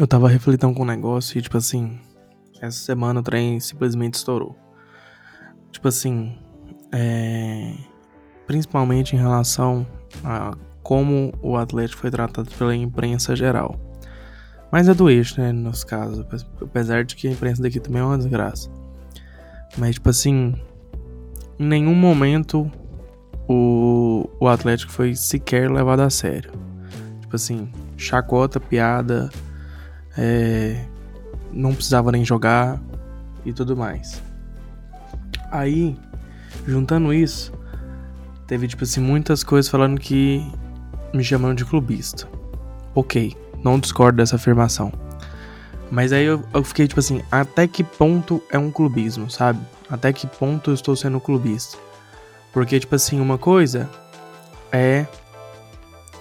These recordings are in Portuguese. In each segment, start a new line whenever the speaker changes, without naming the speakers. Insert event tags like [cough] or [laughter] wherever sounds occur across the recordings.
eu tava refletindo com um negócio e, tipo assim, essa semana o trem simplesmente estourou. Tipo assim, é... principalmente em relação a como o Atlético foi tratado pela imprensa geral. Mas é do eixo, né, nos casos. Apesar de que a imprensa daqui também é uma desgraça. Mas, tipo assim, em nenhum momento o, o Atlético foi sequer levado a sério. Tipo assim, chacota, piada, é, não precisava nem jogar e tudo mais. Aí, juntando isso, teve tipo assim muitas coisas falando que me chamando de clubista. Ok, não discordo dessa afirmação. Mas aí eu, eu, fiquei tipo assim, até que ponto é um clubismo, sabe? Até que ponto eu estou sendo clubista? Porque, tipo assim, uma coisa é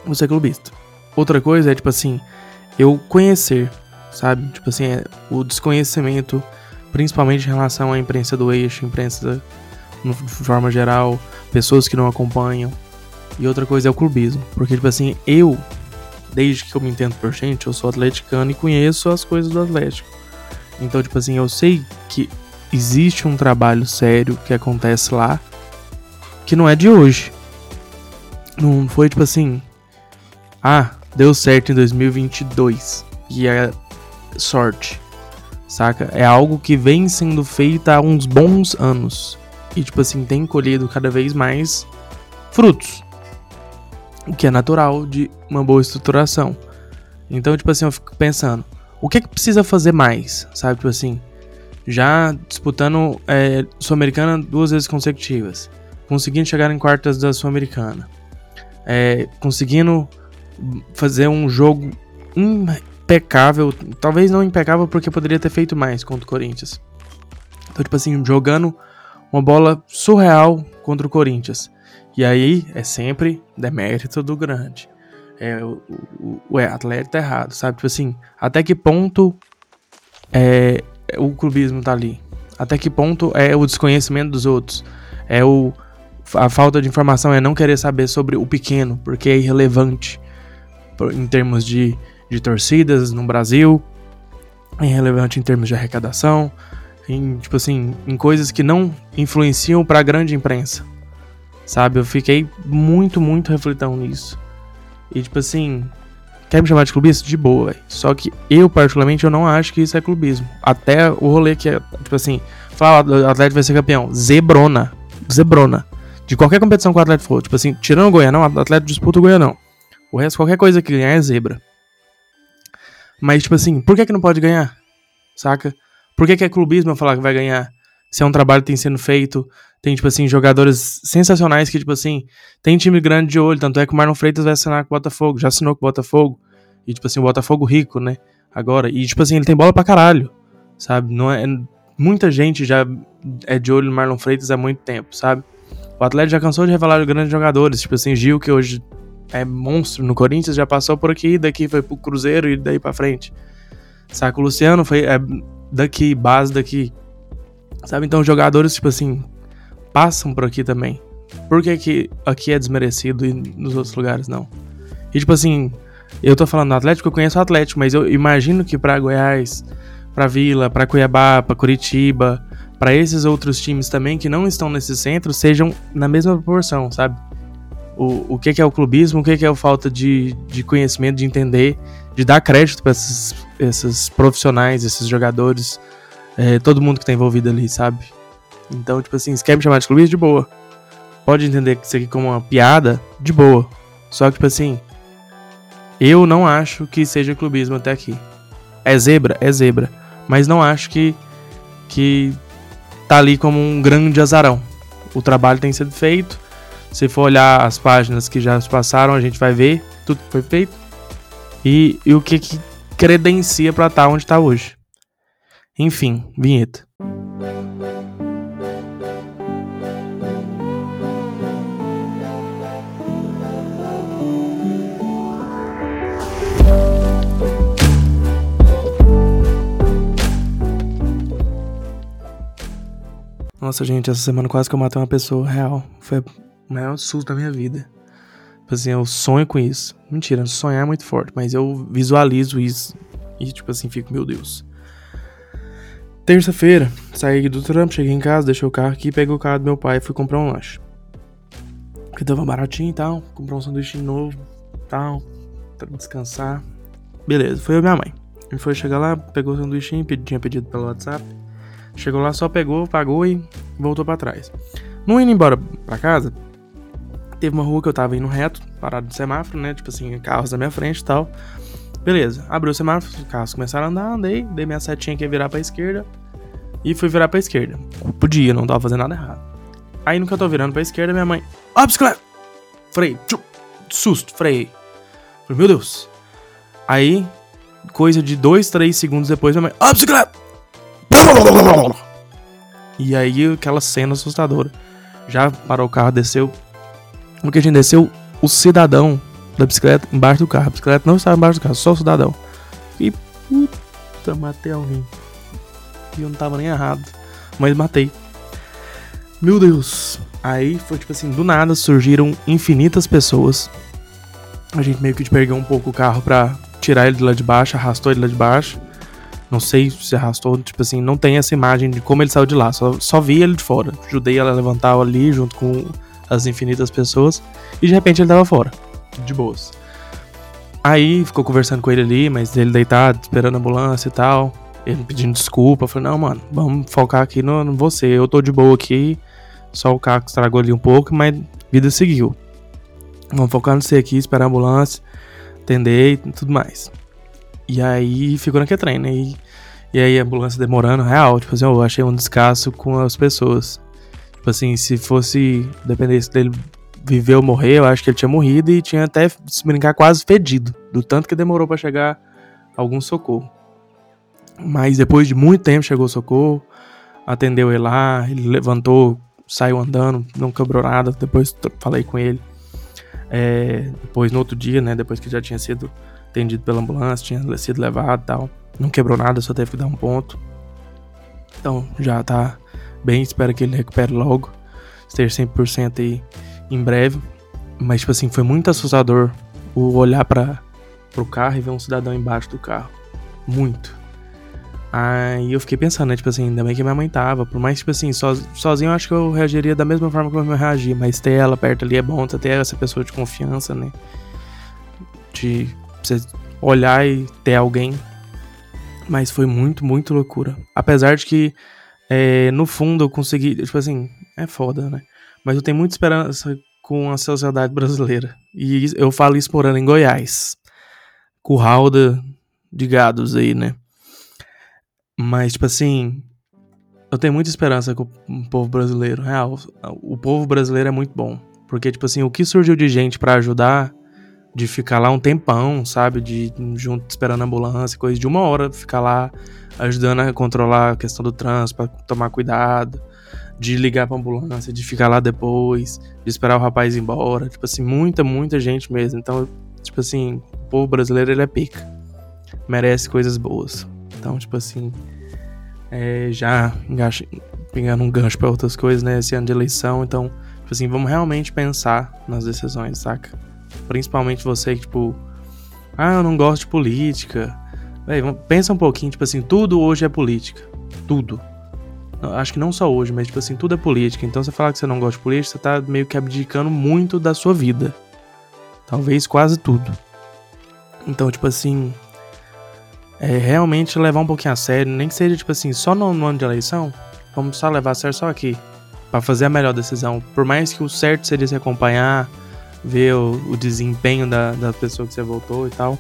você clubista. Outra coisa é, tipo assim, eu conhecer, sabe? Tipo assim, é o desconhecimento, principalmente em relação à imprensa do eixo, imprensa de forma geral, pessoas que não acompanham. E outra coisa é o clubismo. Porque, tipo assim, eu, desde que eu me entendo por gente, eu sou atleticano e conheço as coisas do Atlético. Então, tipo assim, eu sei que existe um trabalho sério que acontece lá que não é de hoje. Não foi tipo assim, ah, deu certo em 2022 e é sorte, saca? É algo que vem sendo feito há uns bons anos e tipo assim tem colhido cada vez mais frutos o que é natural de uma boa estruturação. Então, tipo assim, eu fico pensando, o que é que precisa fazer mais, sabe? Tipo assim, já disputando é, Sul-Americana duas vezes consecutivas, conseguindo chegar em quartas da Sul-Americana, é, conseguindo fazer um jogo impecável, talvez não impecável porque poderia ter feito mais contra o Corinthians. Então, tipo assim, jogando uma bola surreal contra o Corinthians. E aí é sempre demérito do grande. É, o, o, o atleta tá errado, sabe? Tipo assim, até que ponto é, o clubismo tá ali? Até que ponto é o desconhecimento dos outros? É o a falta de informação, é não querer saber sobre o pequeno, porque é irrelevante em termos de, de torcidas no Brasil, é irrelevante em termos de arrecadação, em, tipo assim, em coisas que não influenciam para a grande imprensa. Sabe? Eu fiquei muito, muito refletão nisso. E tipo assim, quer me chamar de clubista? De boa, velho. Só que eu, particularmente, eu não acho que isso é clubismo. Até o rolê que é, tipo assim, falar o Atlético vai ser campeão. Zebrona. Zebrona. De qualquer competição que o Atlético for. Tipo assim, tirando o Goianão, o Atlético disputa o Goianão. O resto, qualquer coisa que ganhar é zebra. Mas, tipo assim, por que que não pode ganhar? Saca? Por que que é clubismo eu falar que vai ganhar? Se é um trabalho que tem sendo feito, tem, tipo assim, jogadores sensacionais que, tipo assim, tem time grande de olho. Tanto é que o Marlon Freitas vai assinar com o Botafogo, já assinou com o Botafogo. E, tipo assim, o Botafogo rico, né? Agora. E, tipo assim, ele tem bola pra caralho, sabe? Não é, muita gente já é de olho no Marlon Freitas há muito tempo, sabe? O Atlético já cansou de revelar grandes jogadores, tipo assim, Gil, que hoje é monstro no Corinthians, já passou por aqui, daqui foi pro Cruzeiro e daí pra frente. Saca? O Luciano foi é, daqui, base daqui. Sabe? Então, jogadores, tipo assim, passam por aqui também. Por que, que aqui é desmerecido e nos outros lugares não? E tipo assim, eu tô falando do Atlético, eu conheço o Atlético, mas eu imagino que para Goiás, para Vila, para Cuiabá, para Curitiba, para esses outros times também que não estão nesse centro sejam na mesma proporção, sabe? O, o que, que é o clubismo, o que, que é a falta de, de conhecimento, de entender, de dar crédito para esses, esses profissionais, esses jogadores, é, todo mundo que tá envolvido ali, sabe? Então, tipo assim, se quer me chamar de clubista, de boa. Pode entender isso aqui como uma piada, de boa. Só que, tipo assim, eu não acho que seja clubismo até aqui. É zebra? É zebra. Mas não acho que, que tá ali como um grande azarão. O trabalho tem sido feito. Se for olhar as páginas que já se passaram, a gente vai ver tudo que foi feito. E, e o que, que credencia para estar tá onde está hoje. Enfim, vinheta. Nossa, gente, essa semana quase que eu matei uma pessoa real. Foi o maior susto da minha vida. Tipo assim, eu sonho com isso. Mentira, sonhar é muito forte, mas eu visualizo isso E tipo assim, fico, meu Deus. Terça-feira, saí do trampo, cheguei em casa, deixei o carro aqui, peguei o carro do meu pai e fui comprar um lanche. Porque tava baratinho e tal, comprei um sanduíche novo, tal, pra descansar. Beleza, foi e minha mãe. Ele foi chegar lá, pegou o sanduíche, tinha pedido pelo WhatsApp. Chegou lá, só pegou, pagou e voltou para trás. Não indo embora pra casa, teve uma rua que eu tava indo reto, parado de semáforo, né? Tipo assim, carros na minha frente e tal. Beleza, abriu o semáforo, os carros começaram a andar, andei, dei minha setinha que ia virar pra esquerda e fui virar pra esquerda. Podia, não tava fazendo nada errado. Aí no que eu tô virando pra esquerda, minha mãe, ó, bicicleta! Freio, tchum, susto, freio. Falei, meu Deus. Aí, coisa de dois, três segundos depois, minha mãe, ó, bicicleta! E aí, aquela cena assustadora. Já parou o carro, desceu. No que a gente desceu, o cidadão da bicicleta embaixo do carro. A bicicleta não estava embaixo do carro, só o cidadão. E puta, matei alguém. E eu não tava nem errado. Mas matei. Meu Deus. Aí foi tipo assim, do nada surgiram infinitas pessoas. A gente meio que perdeu um pouco o carro pra tirar ele de lá de baixo, arrastou ele lá de baixo. Não sei se arrastou, tipo assim, não tem essa imagem de como ele saiu de lá, só, só vi ele de fora. Ajudei ela levantar ali junto com as infinitas pessoas e de repente ele tava fora, de boas. Aí ficou conversando com ele ali, mas ele deitado, esperando a ambulância e tal. Ele pedindo desculpa. Falei, não, mano, vamos focar aqui no, no você. Eu tô de boa aqui. Só o carro estragou ali um pouco, mas vida seguiu. Vamos focar no você aqui, esperar a ambulância, atender e tudo mais. E aí ficou naquele trem, né? E, e aí a ambulância demorando, real. Tipo assim, eu achei um descasso com as pessoas. Tipo assim, se fosse, dependesse dele viver ou morrer, eu acho que ele tinha morrido e tinha até, se brincar, quase fedido. Do tanto que demorou para chegar algum socorro. Mas depois de muito tempo chegou o socorro, atendeu ele lá, ele levantou, saiu andando, não quebrou nada. Depois falei com ele. É, depois, no outro dia, né, depois que já tinha sido atendido pela ambulância, tinha sido levado e tal. Não quebrou nada, só teve que dar um ponto. Então já tá bem, espero que ele recupere logo. Esteja 100% aí em breve. Mas, tipo assim, foi muito assustador o olhar para pro carro e ver um cidadão embaixo do carro. Muito. Aí eu fiquei pensando, né? Tipo assim, ainda bem que minha mãe tava. Por mais, tipo assim, so, sozinho eu acho que eu reagiria da mesma forma que eu reagi. Mas ter ela perto ali é bom, ter essa pessoa de confiança, né? De você olhar e ter alguém. Mas foi muito, muito loucura. Apesar de que, é, no fundo, eu consegui. Tipo assim, é foda, né? Mas eu tenho muita esperança com a sociedade brasileira. E eu falo isso morando em Goiás. Curral de, de gados aí, né? Mas, tipo assim, eu tenho muita esperança com o povo brasileiro. Real, o povo brasileiro é muito bom. Porque, tipo assim, o que surgiu de gente para ajudar de ficar lá um tempão, sabe? De junto esperando a ambulância, coisa de uma hora ficar lá ajudando a controlar a questão do trânsito, para tomar cuidado, de ligar pra ambulância, de ficar lá depois, de esperar o rapaz ir embora, tipo assim, muita, muita gente mesmo. Então, tipo assim, o povo brasileiro ele é pica. Merece coisas boas. Então, tipo assim, é, já engaxa, pegando um gancho para outras coisas, né? Esse ano de eleição, então, tipo assim, vamos realmente pensar nas decisões, saca? Principalmente você que, tipo, ah, eu não gosto de política. Véi, pensa um pouquinho, tipo assim, tudo hoje é política. Tudo. Acho que não só hoje, mas, tipo assim, tudo é política. Então, você falar que você não gosta de política, você tá meio que abdicando muito da sua vida. Talvez quase tudo. Então, tipo assim, é realmente levar um pouquinho a sério, nem que seja, tipo assim, só no, no ano de eleição, vamos só levar a sério só aqui, para fazer a melhor decisão. Por mais que o certo seria se acompanhar, ver o, o desempenho da, da pessoa que você votou e tal.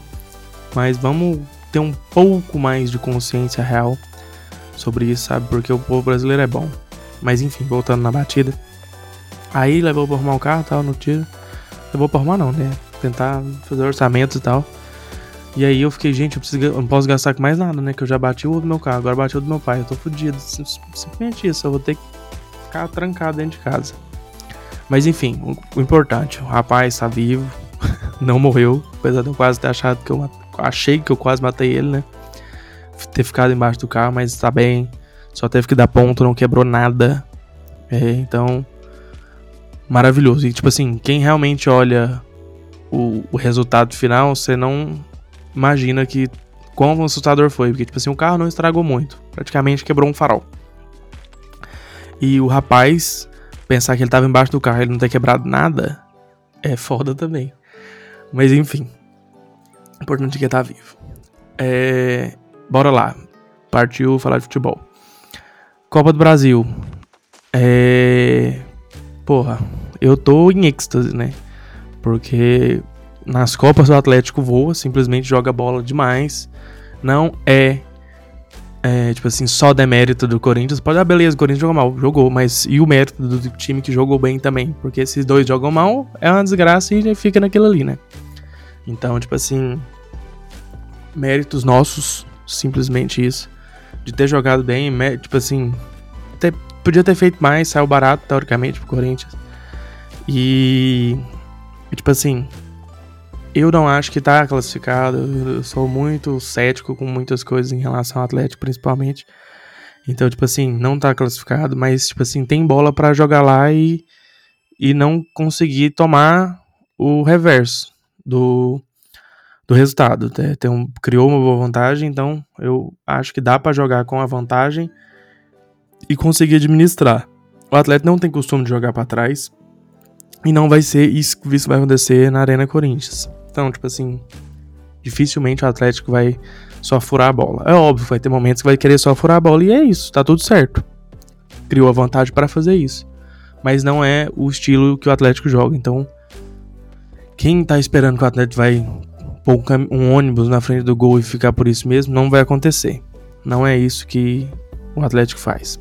Mas vamos ter um pouco mais de consciência real sobre isso, sabe? Porque o povo brasileiro é bom. Mas enfim, voltando na batida. Aí levou pra arrumar o carro tal, no tiro. Levou pra arrumar não, né? Tentar fazer orçamentos e tal. E aí eu fiquei, gente, eu, preciso, eu não posso gastar com mais nada, né? Que eu já bati o do meu carro, agora bati o do meu pai. Eu tô fudido. Simplesmente isso, eu vou ter que ficar trancado dentro de casa. Mas enfim, o, o importante, o rapaz está vivo, [laughs] não morreu, apesar de eu quase ter achado que eu achei que eu quase matei ele, né? Ter ficado embaixo do carro, mas está bem. Só teve que dar ponto, não quebrou nada. É, então, maravilhoso. E tipo assim, quem realmente olha o, o resultado final, você não imagina que quão assustador foi. Porque, tipo assim, o carro não estragou muito. Praticamente quebrou um farol. E o rapaz, pensar que ele tava embaixo do carro e ele não ter quebrado nada, é foda também. Mas enfim. O importante é que ele tá vivo. É... Bora lá. Partiu falar de futebol. Copa do Brasil. É. Porra, eu tô em êxtase, né? Porque nas Copas o Atlético voa, simplesmente joga bola demais. Não é, é tipo assim, só demérito do Corinthians. Pode, ah, beleza, o Corinthians jogou mal, jogou, mas e o mérito do time que jogou bem também? Porque esses dois jogam mal, é uma desgraça e fica naquilo ali, né? Então, tipo assim, méritos nossos, simplesmente isso. De ter jogado bem, tipo assim, ter, podia ter feito mais, saiu barato, teoricamente, pro Corinthians. E, tipo assim, eu não acho que tá classificado. Eu sou muito cético com muitas coisas em relação ao Atlético, principalmente. Então, tipo assim, não tá classificado, mas, tipo assim, tem bola para jogar lá e, e não conseguir tomar o reverso do, do resultado. Tem um, criou uma boa vantagem, então eu acho que dá para jogar com a vantagem e conseguir administrar. O atleta não tem costume de jogar para trás e não vai ser isso que vai acontecer na Arena Corinthians. Então, tipo assim, dificilmente o Atlético vai só furar a bola. É óbvio, vai ter momentos que vai querer só furar a bola e é isso, tá tudo certo. Criou a vantagem para fazer isso. Mas não é o estilo que o Atlético joga. Então, quem tá esperando que o Atlético vai pôr um ônibus na frente do gol e ficar por isso mesmo, não vai acontecer. Não é isso que o Atlético faz.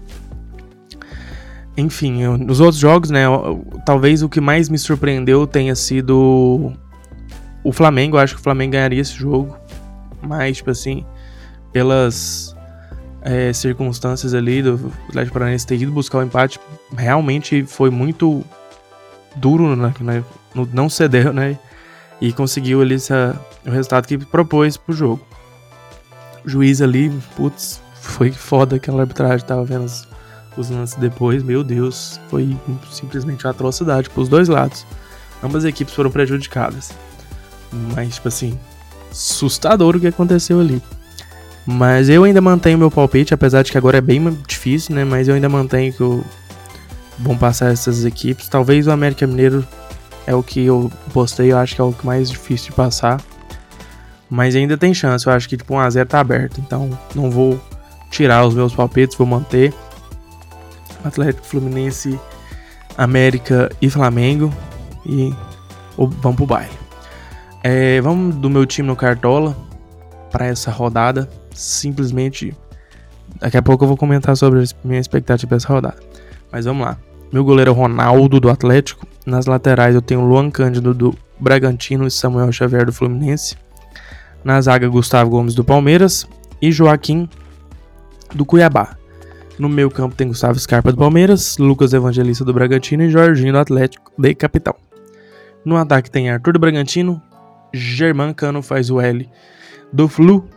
Enfim, nos outros jogos, né, talvez o que mais me surpreendeu tenha sido o Flamengo. Eu acho que o Flamengo ganharia esse jogo, mas, tipo assim, pelas é, circunstâncias ali do Atlético Paranaense ter ido buscar o empate, realmente foi muito duro, né, não cedeu, né, e conseguiu ali essa, o resultado que propôs pro jogo. O juiz ali, putz, foi foda aquela arbitragem, tava vendo os, os lances depois, meu Deus, foi simplesmente uma atrocidade pros dois lados. Ambas equipes foram prejudicadas. Mas, tipo assim, assustador o que aconteceu ali. Mas eu ainda mantenho meu palpite, apesar de que agora é bem difícil, né? Mas eu ainda mantenho que o... vão passar essas equipes. Talvez o América Mineiro é o que eu postei, eu acho que é o mais difícil de passar. Mas ainda tem chance, eu acho que tipo 1x0 tá aberto. Então não vou tirar os meus palpites, vou manter. Atlético Fluminense, América e Flamengo. E vamos pro baile. É, vamos do meu time no Cartola para essa rodada. Simplesmente. Daqui a pouco eu vou comentar sobre a minha expectativa dessa rodada. Mas vamos lá. Meu goleiro é Ronaldo do Atlético. Nas laterais eu tenho Luan Cândido do Bragantino e Samuel Xavier do Fluminense. Na zaga, Gustavo Gomes do Palmeiras e Joaquim do Cuiabá. No meio campo tem Gustavo Scarpa do Palmeiras, Lucas Evangelista do Bragantino e Jorginho do Atlético de Capitão. No ataque tem Arthur do Bragantino, Germán Cano faz o L do Flu.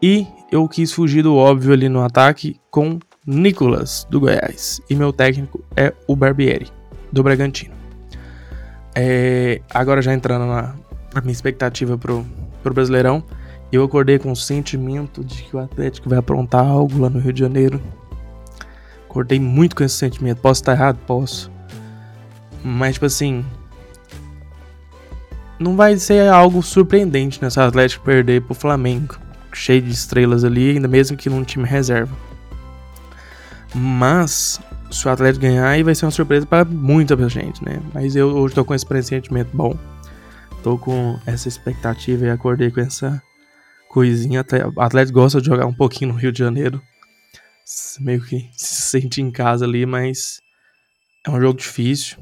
E eu quis fugir do óbvio ali no ataque com Nicolas do Goiás. E meu técnico é o Barbieri do Bragantino. É, agora já entrando na, na, minha expectativa pro, pro Brasileirão, eu acordei com o sentimento de que o Atlético vai aprontar algo lá no Rio de Janeiro. Acordei muito com esse sentimento. Posso estar errado? Posso. Mas, tipo assim, não vai ser algo surpreendente nessa Atlético perder pro Flamengo, cheio de estrelas ali, ainda mesmo que num time reserva. Mas se o Atlético ganhar, aí vai ser uma surpresa para muita gente, né? Mas eu hoje tô com esse pressentimento bom. Tô com essa expectativa e acordei com essa coisinha. O Atlético gosta de jogar um pouquinho no Rio de Janeiro. Meio que [laughs] se sente em casa ali, mas é um jogo difícil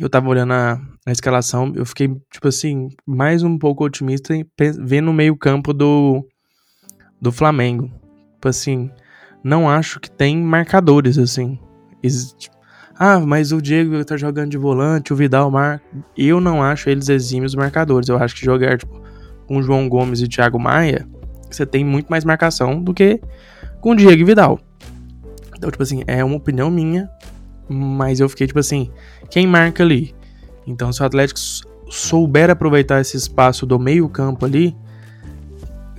eu tava olhando a, a, escalação, eu fiquei, tipo assim, mais um pouco otimista vendo o meio campo do, do Flamengo. Tipo assim, não acho que tem marcadores, assim. Tipo, ah, mas o Diego tá jogando de volante, o Vidal marca. Eu não acho eles exímios marcadores. Eu acho que jogar, tipo, com João Gomes e Thiago Maia, você tem muito mais marcação do que com Diego e Vidal. Então, tipo assim, é uma opinião minha, mas eu fiquei tipo assim, quem marca ali? Então, se o Atlético souber aproveitar esse espaço do meio-campo ali,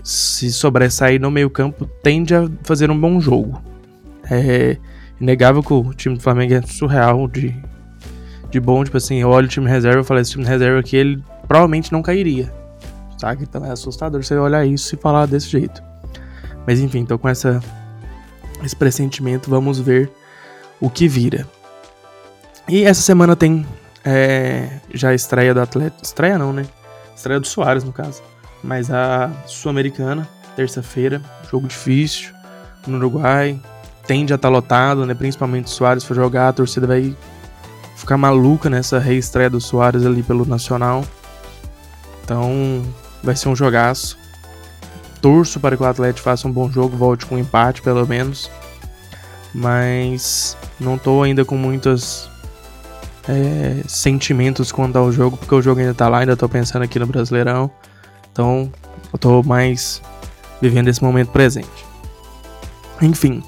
se sobressair no meio-campo, tende a fazer um bom jogo. É inegável que o time do Flamengo é surreal de, de bom. Tipo assim, eu olho o time reserva e falo: esse time reserva aqui, ele provavelmente não cairia. Sabe? Então é assustador você olhar isso e falar desse jeito. Mas enfim, então com essa, esse pressentimento, vamos ver o que vira. E essa semana tem é, já a estreia do atleta. Estreia não, né? Estreia do Soares, no caso. Mas a Sul-Americana, terça-feira, jogo difícil no Uruguai. Tende a estar tá lotado, né? Principalmente o Soares for jogar, a torcida vai ficar maluca nessa reestreia do Soares ali pelo Nacional. Então, vai ser um jogaço. Torço para que o Atlético faça um bom jogo, volte com um empate pelo menos. Mas não estou ainda com muitos é, sentimentos quanto ao jogo, porque o jogo ainda está lá, ainda estou pensando aqui no Brasileirão. Então, eu tô mais vivendo esse momento presente. Enfim.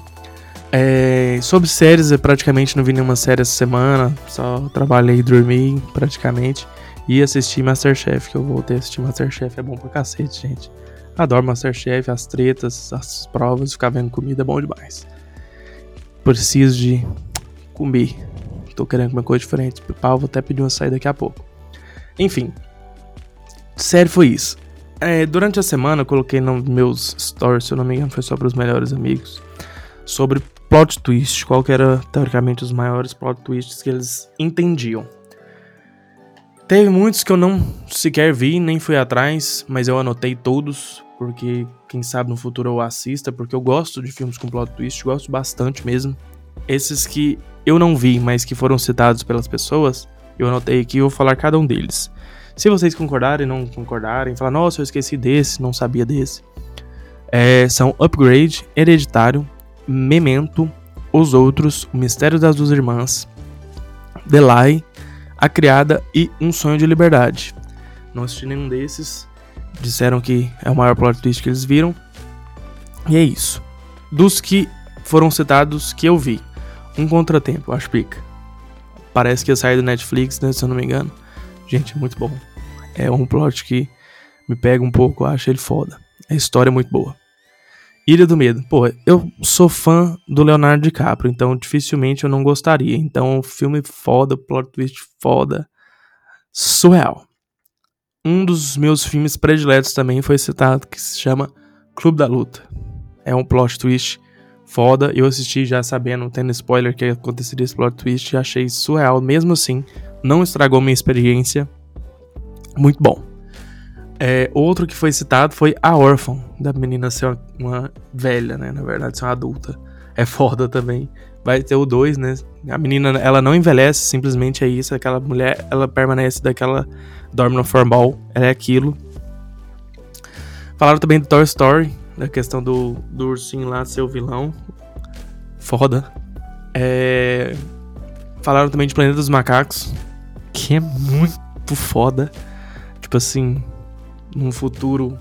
É, sobre séries, eu praticamente não vi nenhuma série essa semana. Só trabalhei e dormi, praticamente. E assisti Masterchef, que eu voltei a assistir Masterchef. É bom pra cacete, gente. Adoro Masterchef, as tretas, as provas, ficar vendo comida é bom demais. Preciso de comer. Tô querendo comer coisa diferente. Pau, vou até pedir uma saída daqui a pouco. Enfim. Série foi isso. É, durante a semana eu coloquei nos meus stories, se eu não me engano, foi só para os melhores amigos, sobre plot twist, qual que era teoricamente os maiores plot twists que eles entendiam. Teve muitos que eu não sequer vi, nem fui atrás, mas eu anotei todos, porque quem sabe no futuro eu assista, porque eu gosto de filmes com plot twist, gosto bastante mesmo. Esses que eu não vi, mas que foram citados pelas pessoas, eu anotei aqui e vou falar cada um deles. Se vocês concordarem, não concordarem, falar, nossa, eu esqueci desse, não sabia desse. É, são Upgrade, Hereditário, Memento, Os Outros, O Mistério das Duas Irmãs, Lie, A Criada e Um Sonho de Liberdade. Não assisti nenhum desses. Disseram que é o maior plot twist que eles viram. E é isso. Dos que foram citados que eu vi. Um Contratempo, acho pica. Parece que ia sair do Netflix, né, se eu não me engano. Gente, muito bom. É um plot que me pega um pouco, acho ele foda. A história é muito boa. Ilha do Medo. Pô, eu sou fã do Leonardo DiCaprio, então dificilmente eu não gostaria. Então, filme foda, plot twist foda. Surreal. Um dos meus filmes prediletos também foi citado, que se chama Clube da Luta. É um plot twist foda. Eu assisti já sabendo, tendo spoiler que aconteceria esse plot twist achei surreal. Mesmo assim, não estragou minha experiência. Muito bom. É, outro que foi citado foi A Órfã, da menina ser uma, uma, velha, né? Na verdade, ser uma adulta. É foda também. Vai ter o 2, né? A menina, ela não envelhece, simplesmente é isso. Aquela mulher, ela permanece daquela. Dorme no formal, ela é aquilo. Falaram também do Toy Story, da questão do, do ursinho lá ser o vilão. Foda. É... Falaram também de Planeta dos Macacos, que é muito foda. Tipo assim, num futuro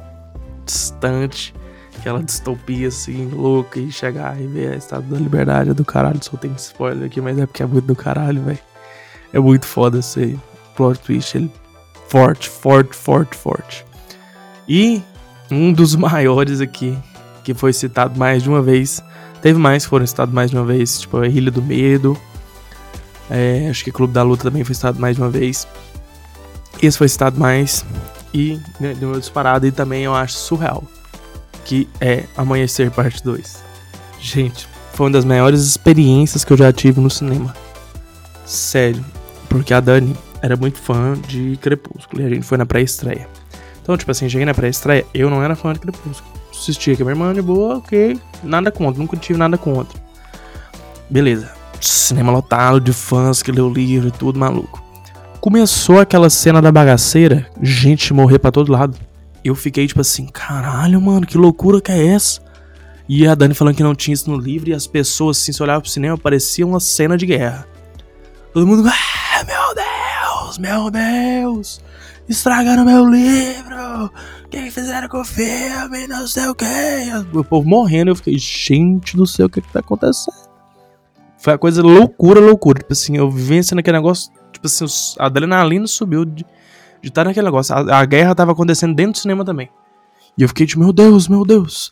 distante, aquela distopia assim, louca, e chegar e ver a Estado da Liberdade do caralho. Só tem spoiler aqui, mas é porque é muito do caralho, velho. É muito foda esse plot twist, ele forte, forte, forte, forte. E um dos [laughs] maiores aqui, que foi citado mais de uma vez. Teve mais que foram citados mais de uma vez, tipo a Ilha do Medo. É, acho que Clube da Luta também foi citado mais de uma vez. Esse foi citado mais. E né, deu uma disparada e também eu acho surreal. Que é Amanhecer Parte 2. Gente, foi uma das maiores experiências que eu já tive no cinema. Sério. Porque a Dani era muito fã de Crepúsculo e a gente foi na pré-estreia. Então, tipo assim, cheguei na pré-estreia, eu não era fã de Crepúsculo. Assistia a minha irmã de boa, ok. Nada contra, nunca tive nada contra. Beleza. Cinema lotado de fãs que leu o livro e tudo, maluco. Começou aquela cena da bagaceira, gente morrer para todo lado. Eu fiquei tipo assim, caralho, mano, que loucura que é essa? E a Dani falando que não tinha isso no livro e as pessoas assim, se olhavam pro cinema, parecia uma cena de guerra. Todo mundo, ah, meu Deus, meu Deus. Estragaram meu livro! O que fizeram com o filme? Não sei o que. O povo morrendo, eu fiquei, gente do céu, o que, que tá acontecendo? Foi a coisa loucura, loucura. Tipo assim, eu vivenciando aquele negócio, tipo assim, a adrenalina subiu de, de estar naquele negócio. A, a, guerra tava acontecendo dentro do cinema também. E eu fiquei tipo, meu Deus, meu Deus.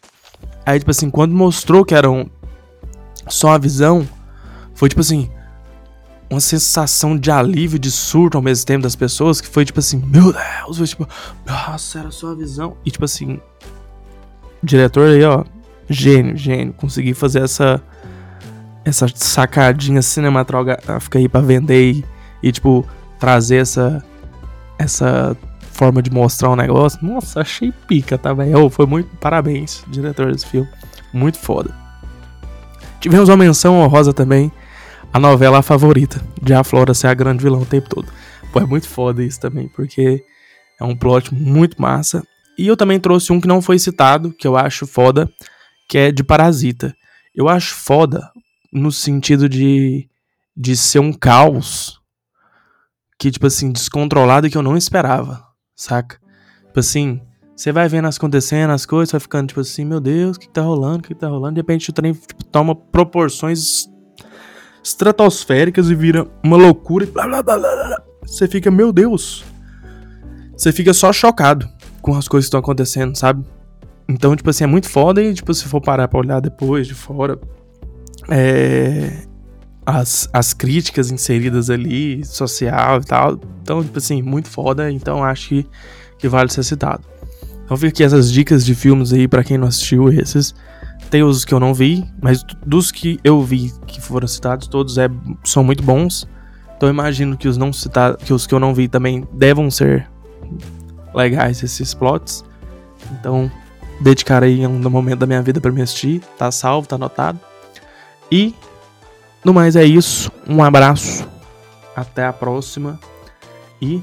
Aí, tipo assim, quando mostrou que era um, só a visão, foi tipo assim, uma sensação de alívio, de surto ao mesmo tempo das pessoas, que foi tipo assim, meu Deus, foi tipo, nossa, era só a visão. E tipo assim, o diretor aí, ó, gênio, gênio, consegui fazer essa essa sacadinha cinematográfica aí para vender e, e, tipo trazer essa essa forma de mostrar um negócio. Nossa, achei pica, tá, velho? Foi muito parabéns, diretor desse filme. Muito foda. Tivemos uma menção honrosa também a novela favorita de a Flora ser a grande vilã o tempo todo. Pô, é muito foda isso também, porque é um plot muito massa. E eu também trouxe um que não foi citado, que eu acho foda, que é de Parasita. Eu acho foda no sentido de, de ser um caos que, tipo assim, descontrolado que eu não esperava, saca? Tipo assim, você vai vendo as acontecendo, as coisas, vai ficando tipo assim, meu Deus, o que, que tá rolando, o que, que tá rolando? De repente o trem tipo, toma proporções estratosféricas e vira uma loucura e blá blá blá blá. Você fica, meu Deus. Você fica só chocado com as coisas que estão acontecendo, sabe? Então, tipo assim, é muito foda e, tipo, se for parar pra olhar depois, de fora, é... As, as críticas inseridas ali, social e tal. Então, tipo assim, muito foda. Então, acho que, que vale ser citado. Então, fica aqui essas dicas de filmes aí para quem não assistiu esses. Tem os que eu não vi, mas dos que eu vi que foram citados, todos é, são muito bons. Então eu imagino que os não citados, que os que eu não vi também devam ser legais esses plots. Então, dedicar aí um momento da minha vida para me assistir, tá salvo, tá anotado. E no mais é isso. Um abraço. Até a próxima e